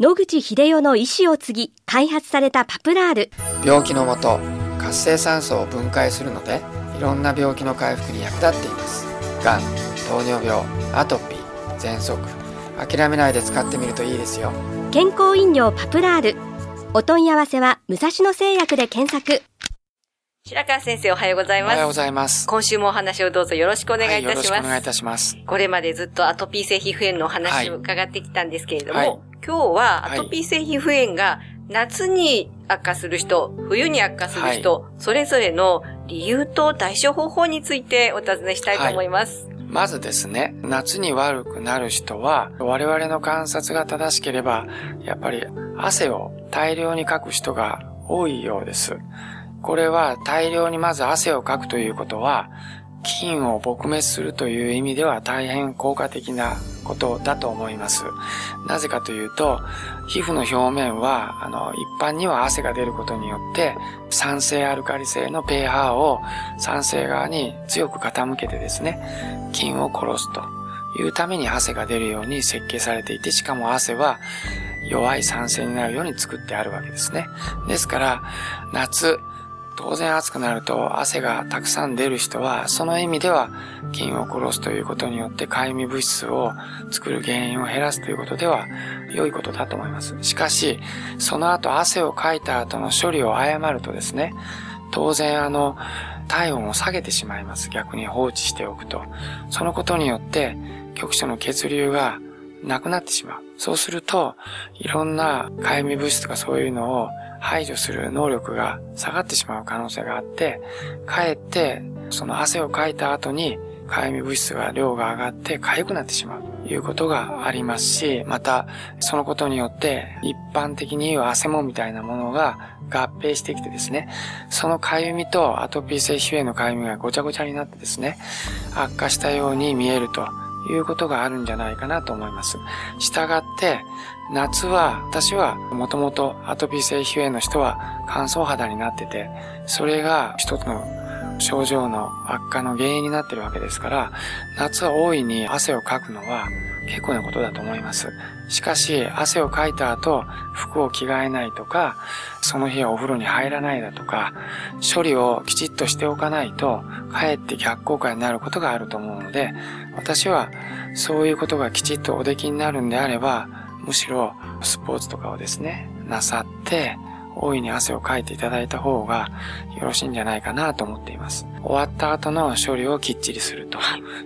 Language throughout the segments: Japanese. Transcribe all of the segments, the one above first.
野口秀夫の意思を継ぎ開発されたパプラール。病気のもと活性酸素を分解するのでいろんな病気の回復に役立っています。がん糖尿病アトピー喘息。諦めないで使ってみるといいですよ。健康飲料パプラール。お問い合わせは武蔵野製薬で検索白川先生おはようございます。おはようございます。今週もお話をどうぞよろしくお願いいたします。はい、よろしくお願いいたします。これまでずっとアトピー性皮膚炎のお話を伺ってきたんですけれども、はい、今日はアトピー性皮膚炎が夏に悪化する人、冬に悪化する人、はい、それぞれの理由と対処方法についてお尋ねしたいと思います。はい、まずですね、夏に悪くなる人は、我々の観察が正しければ、やっぱり汗を大量にかく人が多いようです。これは大量にまず汗をかくということは、菌を撲滅するという意味では大変効果的なことだと思います。なぜかというと、皮膚の表面は、あの、一般には汗が出ることによって、酸性アルカリ性の pH を酸性側に強く傾けてですね、菌を殺すというために汗が出るように設計されていて、しかも汗は弱い酸性になるように作ってあるわけですね。ですから、夏、当然暑くなると汗がたくさん出る人は、その意味では菌を殺すということによってかゆみ物質を作る原因を減らすということでは良いことだと思います。しかし、その後汗をかいた後の処理を誤るとですね、当然あの、体温を下げてしまいます。逆に放置しておくと。そのことによって局所の血流がなくなってしまう。そうすると、いろんなかゆみ物質とかそういうのを排除する能力が下がってしまう可能性があって、かえってその汗をかいた後にかゆみ物質が量が上がって痒くなってしまうということがありますし、またそのことによって一般的に言う汗もみたいなものが合併してきてですね、そのかゆみとアトピー性皮膚炎のかゆみがごちゃごちゃになってですね、悪化したように見えるということがあるんじゃないかなと思います。したがって、夏は、私はもともとアトピー性皮膚炎の人は乾燥肌になってて、それが一つの症状の悪化の原因になってるわけですから、夏は大いに汗をかくのは結構なことだと思います。しかし、汗をかいた後、服を着替えないとか、その日はお風呂に入らないだとか、処理をきちっとしておかないと、かえって逆効果になることがあると思うので、私はそういうことがきちっとおできになるんであれば、むしろスポーツとかをですね、なさって、大いに汗をかいていただいた方がよろしいんじゃないかなと思っています。終わった後の処理をきっちりすると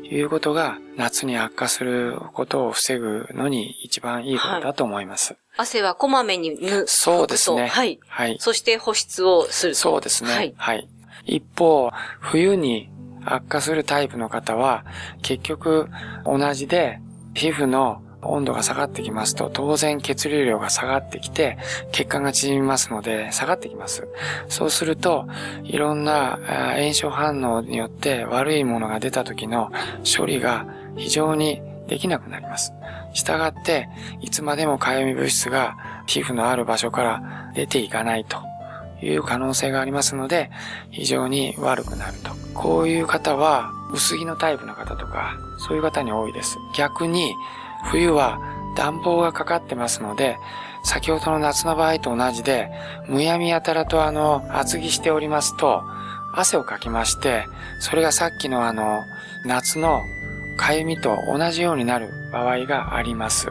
いうことが夏に悪化することを防ぐのに一番いいことだと思います。はい、汗はこまめに抜くそうですね。はい。はい。そして保湿をするそうですね。はい。はい、一方、冬に悪化するタイプの方は結局同じで皮膚の温度が下がってきますと、当然血流量が下がってきて、血管が縮みますので、下がってきます。そうすると、いろんな炎症反応によって悪いものが出た時の処理が非常にできなくなります。したがって、いつまでもかゆみ物質が皮膚のある場所から出ていかないという可能性がありますので、非常に悪くなると。こういう方は、薄着のタイプの方とか、そういう方に多いです。逆に、冬は暖房がかかってますので、先ほどの夏の場合と同じで、むやみやたらとあの、厚着しておりますと、汗をかきまして、それがさっきのあの、夏のかゆみと同じようになる場合があります。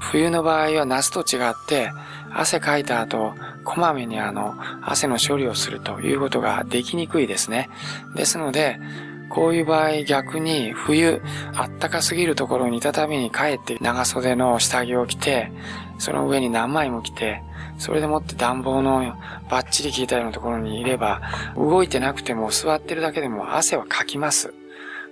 冬の場合は夏と違って、汗かいた後、こまめにあの、汗の処理をするということができにくいですね。ですので、こういう場合逆に冬、暖かすぎるところにいたために帰って長袖の下着を着て、その上に何枚も着て、それでもって暖房のバッチリ効いたようなところにいれば、動いてなくても座ってるだけでも汗はかきます。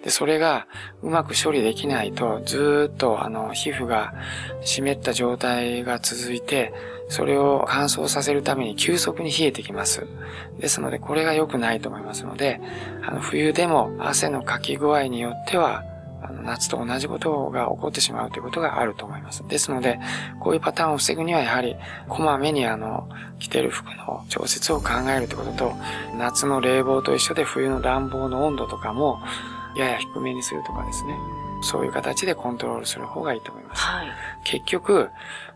で、それがうまく処理できないと、ずっとあの、皮膚が湿った状態が続いて、それを乾燥させるために急速に冷えてきます。ですので、これが良くないと思いますので、あの冬でも汗のかき具合によっては、あの夏と同じことが起こってしまうということがあると思います。ですので、こういうパターンを防ぐにはやはり、こまめにあの、着てる服の調節を考えるということと、夏の冷房と一緒で冬の暖房の温度とかも、やや低めにするとかですね。そういう形でコントロールする方がいいと思います。はい。結局、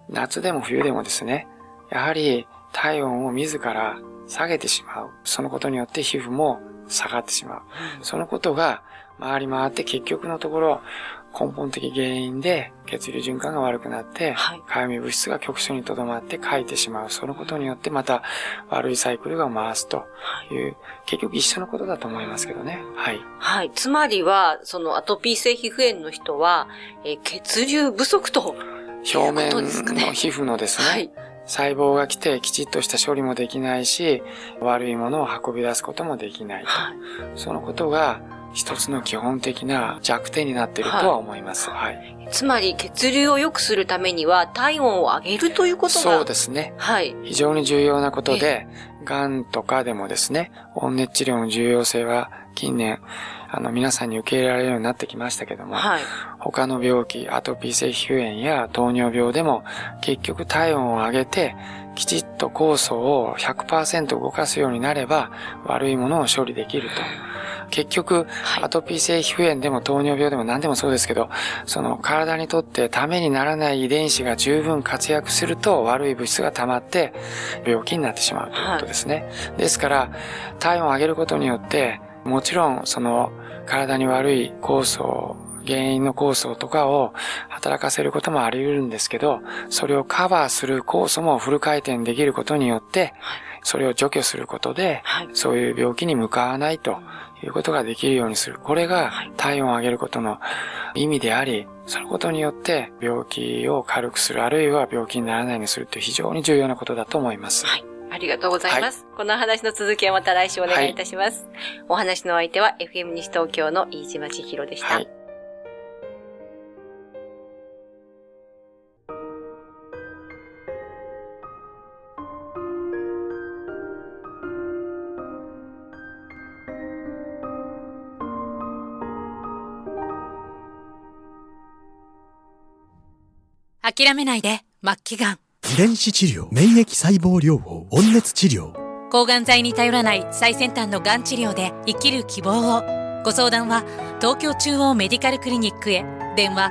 夏でも冬でもですね、やはり体温を自ら下げてしまう。そのことによって皮膚も下がってしまう。そのことが回り回って結局のところ根本的原因で血流循環が悪くなって、はい、かゆみ物質が局所に留まって書いてしまう。そのことによってまた悪いサイクルが回すという、はい、結局一緒のことだと思いますけどね。はい。はい。つまりは、そのアトピー性皮膚炎の人は、えー、血流不足と、表面の皮膚のですね、はい、細胞が来てきちっとした処理もできないし、悪いものを運び出すこともできないと。はい、そのことが一つの基本的な弱点になっているとは思います。はい。はい、つまり血流を良くするためには体温を上げるということがそうですね。はい。非常に重要なことで、癌とかでもですね、温熱治療の重要性は近年、あの、皆さんに受け入れられるようになってきましたけども、はい、他の病気、アトピー性皮膚炎や糖尿病でも、結局体温を上げて、きちっと酵素を100%動かすようになれば、悪いものを処理できると。結局、アトピー性皮膚炎でも糖尿病でも何でもそうですけど、その体にとってためにならない遺伝子が十分活躍すると悪い物質が溜まって病気になってしまうということですね。はい、ですから、体温を上げることによって、もちろんその体に悪い酵素原因の酵素とかを働かせることもあり得るんですけど、それをカバーする酵素もフル回転できることによって、それを除去することで、そういう病気に向かわないということができるようにする。これが体温を上げることの意味であり、そのことによって病気を軽くする、あるいは病気にならないようにするという非常に重要なことだと思います。はいありがとうございます。はい、この話の続きはまた来週お願いいたします。はい、お話の相手は FM 西東京の飯島千尋でした。はい諦めないで、末期がん。遺伝子治療、免疫細胞療法、温熱治療。抗がん剤に頼らない最先端のがん治療で生きる希望を。ご相談は、東京中央メディカルクリニックへ。電話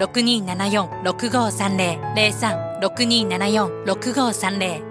03-6274-6530。03-6274-6530。